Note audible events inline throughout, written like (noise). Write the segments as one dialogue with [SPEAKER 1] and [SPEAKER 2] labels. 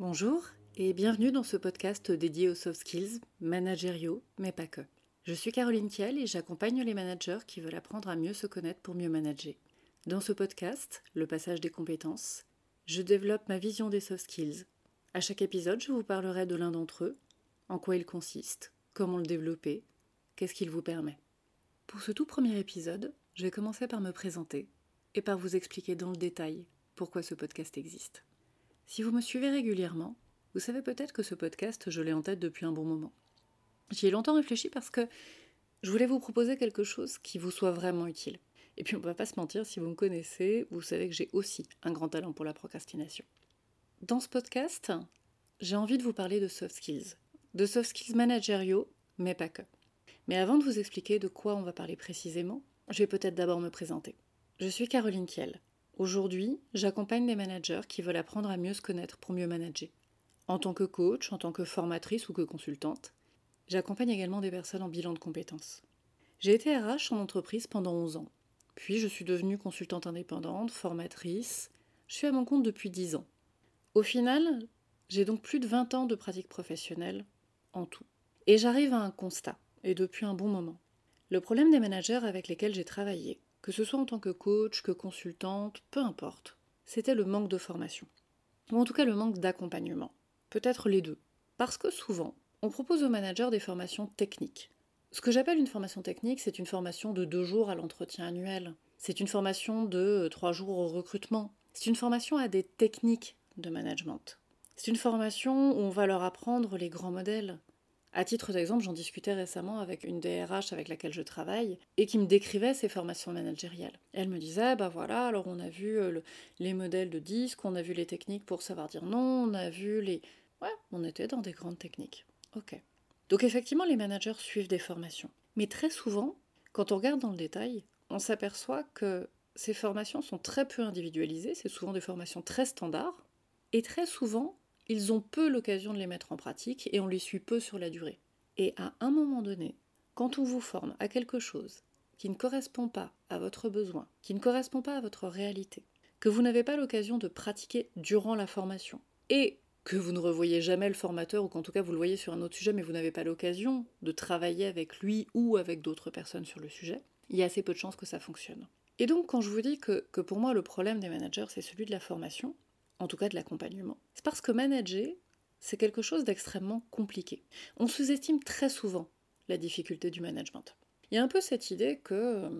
[SPEAKER 1] Bonjour et bienvenue dans ce podcast dédié aux soft skills, managériaux, mais pas que. Je suis Caroline Kiel et j'accompagne les managers qui veulent apprendre à mieux se connaître pour mieux manager. Dans ce podcast, le passage des compétences, je développe ma vision des soft skills. À chaque épisode, je vous parlerai de l'un d'entre eux, en quoi il consiste, comment le développer, qu'est-ce qu'il vous permet. Pour ce tout premier épisode, je vais commencer par me présenter et par vous expliquer dans le détail pourquoi ce podcast existe. Si vous me suivez régulièrement, vous savez peut-être que ce podcast, je l'ai en tête depuis un bon moment. J'y ai longtemps réfléchi parce que je voulais vous proposer quelque chose qui vous soit vraiment utile. Et puis on ne va pas se mentir, si vous me connaissez, vous savez que j'ai aussi un grand talent pour la procrastination. Dans ce podcast, j'ai envie de vous parler de soft skills. De soft skills managériaux, mais pas que. Mais avant de vous expliquer de quoi on va parler précisément, je vais peut-être d'abord me présenter. Je suis Caroline Kiel. Aujourd'hui, j'accompagne des managers qui veulent apprendre à mieux se connaître pour mieux manager. En tant que coach, en tant que formatrice ou que consultante, j'accompagne également des personnes en bilan de compétences. J'ai été RH en entreprise pendant 11 ans. Puis je suis devenue consultante indépendante, formatrice. Je suis à mon compte depuis 10 ans. Au final, j'ai donc plus de 20 ans de pratique professionnelle en tout. Et j'arrive à un constat, et depuis un bon moment. Le problème des managers avec lesquels j'ai travaillé, que ce soit en tant que coach, que consultante, peu importe, c'était le manque de formation. Ou en tout cas le manque d'accompagnement. Peut-être les deux. Parce que souvent, on propose aux managers des formations techniques. Ce que j'appelle une formation technique, c'est une formation de deux jours à l'entretien annuel. C'est une formation de trois jours au recrutement. C'est une formation à des techniques de management. C'est une formation où on va leur apprendre les grands modèles, à titre d'exemple, j'en discutais récemment avec une DRH avec laquelle je travaille et qui me décrivait ses formations managériales. Elle me disait bah voilà, alors on a vu euh, les modèles de disques, on a vu les techniques pour savoir dire non, on a vu les. Ouais, on était dans des grandes techniques. Ok. Donc effectivement, les managers suivent des formations. Mais très souvent, quand on regarde dans le détail, on s'aperçoit que ces formations sont très peu individualisées, c'est souvent des formations très standards, et très souvent, ils ont peu l'occasion de les mettre en pratique et on les suit peu sur la durée. Et à un moment donné, quand on vous forme à quelque chose qui ne correspond pas à votre besoin, qui ne correspond pas à votre réalité, que vous n'avez pas l'occasion de pratiquer durant la formation, et que vous ne revoyez jamais le formateur, ou qu'en tout cas vous le voyez sur un autre sujet, mais vous n'avez pas l'occasion de travailler avec lui ou avec d'autres personnes sur le sujet, il y a assez peu de chances que ça fonctionne. Et donc quand je vous dis que, pour moi le problème des managers c'est celui de la formation, en tout cas de l'accompagnement. C'est parce que manager, c'est quelque chose d'extrêmement compliqué. On sous-estime très souvent la difficulté du management. Il y a un peu cette idée que euh,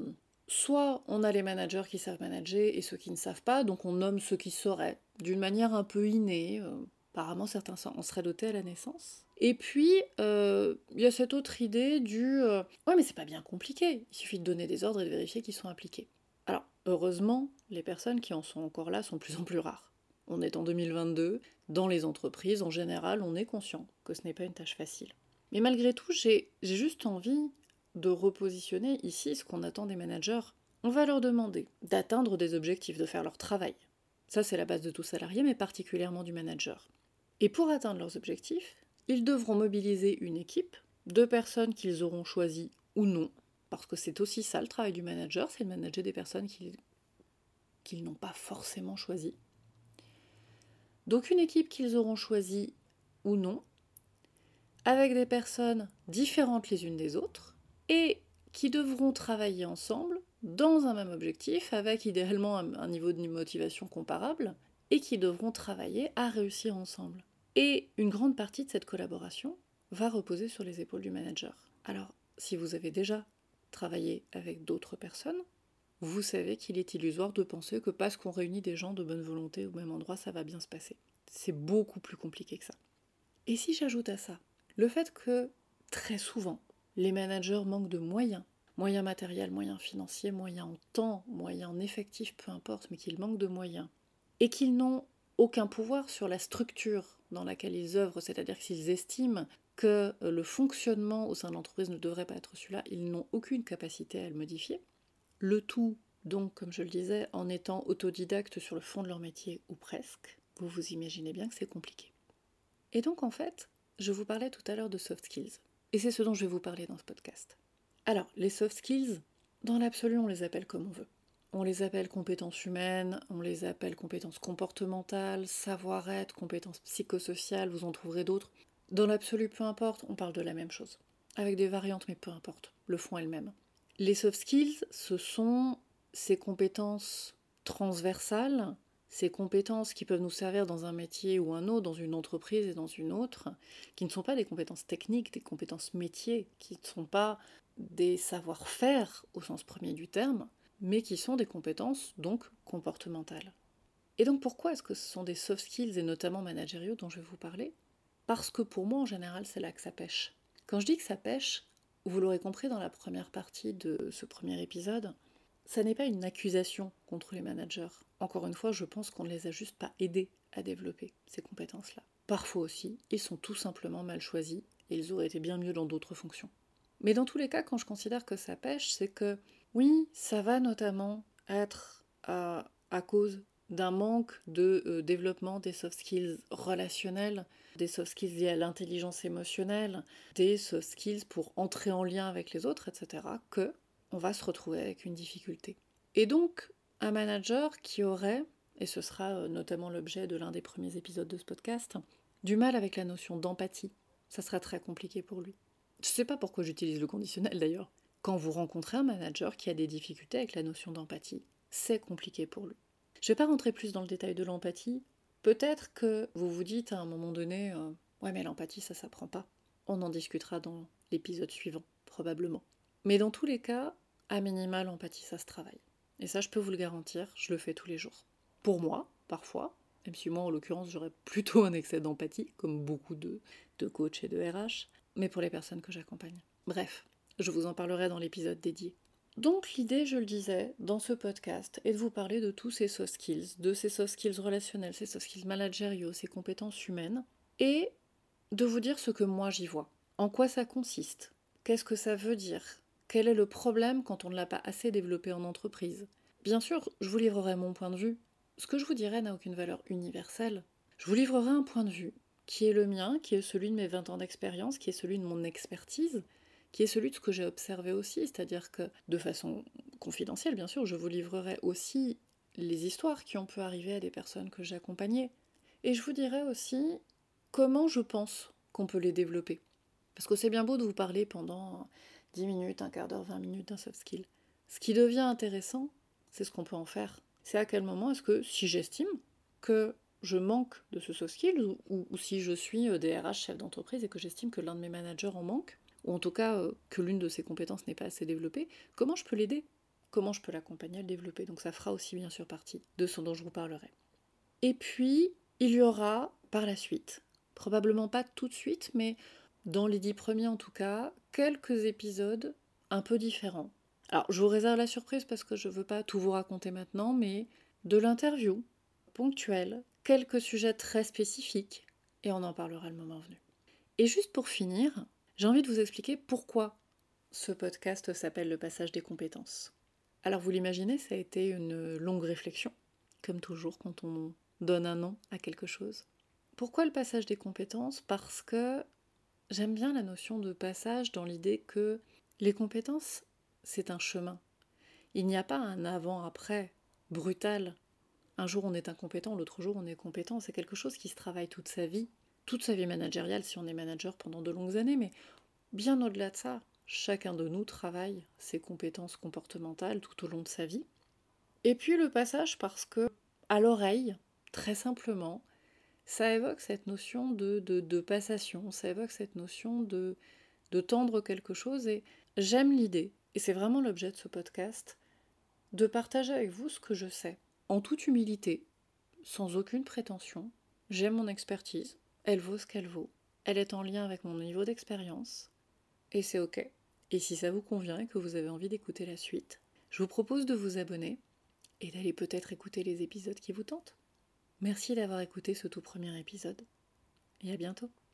[SPEAKER 1] soit on a les managers qui savent manager et ceux qui ne savent pas, donc on nomme ceux qui sauraient d'une manière un peu innée. Euh, apparemment, certains en seraient dotés à la naissance. Et puis, euh, il y a cette autre idée du Ouais, mais c'est pas bien compliqué, il suffit de donner des ordres et de vérifier qu'ils sont appliqués. Alors, heureusement, les personnes qui en sont encore là sont de plus en plus rares on est en 2022, dans les entreprises, en général, on est conscient que ce n'est pas une tâche facile. Mais malgré tout, j'ai juste envie de repositionner ici ce qu'on attend des managers. On va leur demander d'atteindre des objectifs, de faire leur travail. Ça, c'est la base de tout salarié, mais particulièrement du manager. Et pour atteindre leurs objectifs, ils devront mobiliser une équipe de personnes qu'ils auront choisies ou non, parce que c'est aussi ça le travail du manager, c'est de manager des personnes qu'ils n'ont pas forcément choisies. Donc une équipe qu'ils auront choisie ou non, avec des personnes différentes les unes des autres, et qui devront travailler ensemble dans un même objectif, avec idéalement un, niveau de motivation comparable, et qui devront travailler à réussir ensemble. Et une grande partie de cette collaboration va reposer sur les épaules du manager. Alors, si vous avez déjà travaillé avec d'autres personnes, vous savez qu'il est illusoire de penser que parce qu'on réunit des gens de bonne volonté au même endroit, ça va bien se passer. C'est beaucoup plus compliqué que ça. Et si j'ajoute à ça le fait que très souvent, les managers manquent de moyens, moyens matériels, moyens financiers, moyens en temps, moyens en effectif, peu importe, mais qu'ils manquent de moyens, et qu'ils n'ont aucun pouvoir sur la structure dans laquelle ils œuvrent, c'est-à-dire qu'ils estiment que le fonctionnement au sein de l'entreprise ne devrait pas être celui-là, ils n'ont aucune capacité à le modifier, le tout, donc, comme je le disais, en étant autodidacte sur le fond de leur métier, ou presque, vous vous imaginez bien que c'est compliqué. Et donc, en fait, je vous parlais tout à l'heure de soft skills. Et c'est ce dont je vais vous parler dans ce podcast. Alors, les soft skills, dans l'absolu, on les appelle comme on veut. On les appelle compétences humaines, on les appelle compétences comportementales, savoir-être, compétences psychosociales, vous en trouverez d'autres. Dans l'absolu, peu importe, on parle de la même chose. Avec des variantes, mais peu importe, le fond est le même. Les soft skills, ce sont ces compétences transversales, ces compétences qui peuvent nous servir dans un métier ou un autre, dans une entreprise et dans une autre, qui ne sont pas des compétences techniques, des compétences métiers, qui ne sont pas des savoir-faire au sens premier du terme, mais qui sont des compétences donc comportementales. Et donc pourquoi est-ce que ce sont des soft skills et notamment managériaux dont je vais vous parler? Parce que pour moi en général c'est là que ça pêche. Quand je dis que ça pêche, vous l'aurez compris dans la première partie de ce premier épisode, ça n'est pas une accusation contre les managers. Encore une fois, je pense qu'on ne les a juste pas aidés à développer ces compétences-là. Parfois aussi, ils sont tout simplement mal choisis et ils auraient été bien mieux dans d'autres fonctions. Mais dans tous les cas, quand je considère que ça pêche, c'est que oui, ça va notamment être à, cause d'un manque de euh, développement des soft skills relationnels, des soft skills liés à l'intelligence émotionnelle, des soft skills pour entrer en lien avec les autres, etc., que on va se retrouver avec une difficulté. Et donc, un manager qui aurait, et ce sera euh, notamment l'objet de l'un des premiers épisodes de ce podcast, du mal avec la notion d'empathie, ça sera très compliqué pour lui. Je ne sais pas pourquoi j'utilise le conditionnel d'ailleurs. Quand vous rencontrez un manager qui a des difficultés avec la notion d'empathie, c'est compliqué pour lui. Je ne vais pas rentrer plus dans le détail de l'empathie. Peut-être que vous vous dites à un moment donné, euh, ouais mais l'empathie ça s'apprend pas. On en discutera dans l'épisode suivant, probablement. Mais dans tous les cas, à minima l'empathie ça se travaille. Et ça je peux vous le garantir, je le fais tous les jours. Pour moi, parfois, même si moi en l'occurrence j'aurais (laughs) plutôt un excès d'empathie, comme beaucoup de, de coachs et de RH, mais pour les personnes que j'accompagne. Bref, je vous en parlerai dans l'épisode dédié. Donc l'idée, je le disais, dans ce podcast, est de vous parler de tous ces soft skills, de ces soft skills relationnels, ces soft skills managériaux, ces compétences humaines, et de vous dire ce que moi j'y vois. En quoi ça consiste? Qu'est-ce que ça veut dire? Quel est le problème quand on ne l'a pas assez développé en entreprise? Bien sûr, je vous livrerai mon point de vue. Ce que je vous dirai n'a aucune valeur universelle. Je vous livrerai un point de vue qui est le mien, qui est celui de mes 20 ans d'expérience, qui est celui de mon expertise, qui est celui de ce que j'ai observé aussi, c'est-à-dire que de façon confidentielle, bien sûr, je vous livrerai aussi les histoires qui ont pu arriver à des personnes que j'ai accompagnées. Et je vous dirai aussi comment je pense qu'on peut les développer. Parce que c'est bien beau de vous parler pendant 10 minutes, un quart d'heure, 20 minutes d'un soft skill. Ce qui devient intéressant, c'est ce qu'on peut en faire. C'est à quel moment est-ce que, si j'estime que je manque de ce soft skill ou, si je suis euh, DRH chef d'entreprise et que j'estime que l'un de mes managers en manque, ou en tout cas euh, que l'une de ses compétences n'est pas assez développée, comment je peux l'aider? Comment je peux l'accompagner à le développer? Donc ça fera aussi bien sûr partie de ce dont je vous parlerai. Et puis, il y aura par la suite, probablement pas tout de suite, mais dans les dix premiers en tout cas, quelques épisodes un peu différents. Alors, je vous réserve la surprise parce que je ne veux pas tout vous raconter maintenant, mais de l'interview ponctuelle quelques sujets très spécifiques, et on en parlera le moment venu. Et juste pour finir, j'ai envie de vous expliquer pourquoi ce podcast s'appelle Le passage des compétences. Alors vous l'imaginez, ça a été une longue réflexion, comme toujours quand on donne un nom à quelque chose. Pourquoi le passage des compétences? Parce que j'aime bien la notion de passage dans l'idée que les compétences, c'est un chemin. Il n'y a pas un avant-après brutal un jour on est incompétent, l'autre jour on est compétent. C'est quelque chose qui se travaille toute sa vie, toute sa vie managériale si on est manager pendant de longues années, mais bien au-delà de ça, chacun de nous travaille ses compétences comportementales tout au long de sa vie. Et puis le passage parce que, à l'oreille, très simplement, ça évoque cette notion de, passation, ça évoque cette notion de, de tendre quelque chose, et j'aime l'idée, et c'est vraiment l'objet de ce podcast, de partager avec vous ce que je sais en toute humilité, sans aucune prétention. J'aime mon expertise, elle vaut ce qu'elle vaut, elle est en lien avec mon niveau d'expérience, et c'est ok. Et si ça vous convient et que vous avez envie d'écouter la suite, je vous propose de vous abonner et d'aller peut-être écouter les épisodes qui vous tentent. Merci d'avoir écouté ce tout premier épisode, et à bientôt.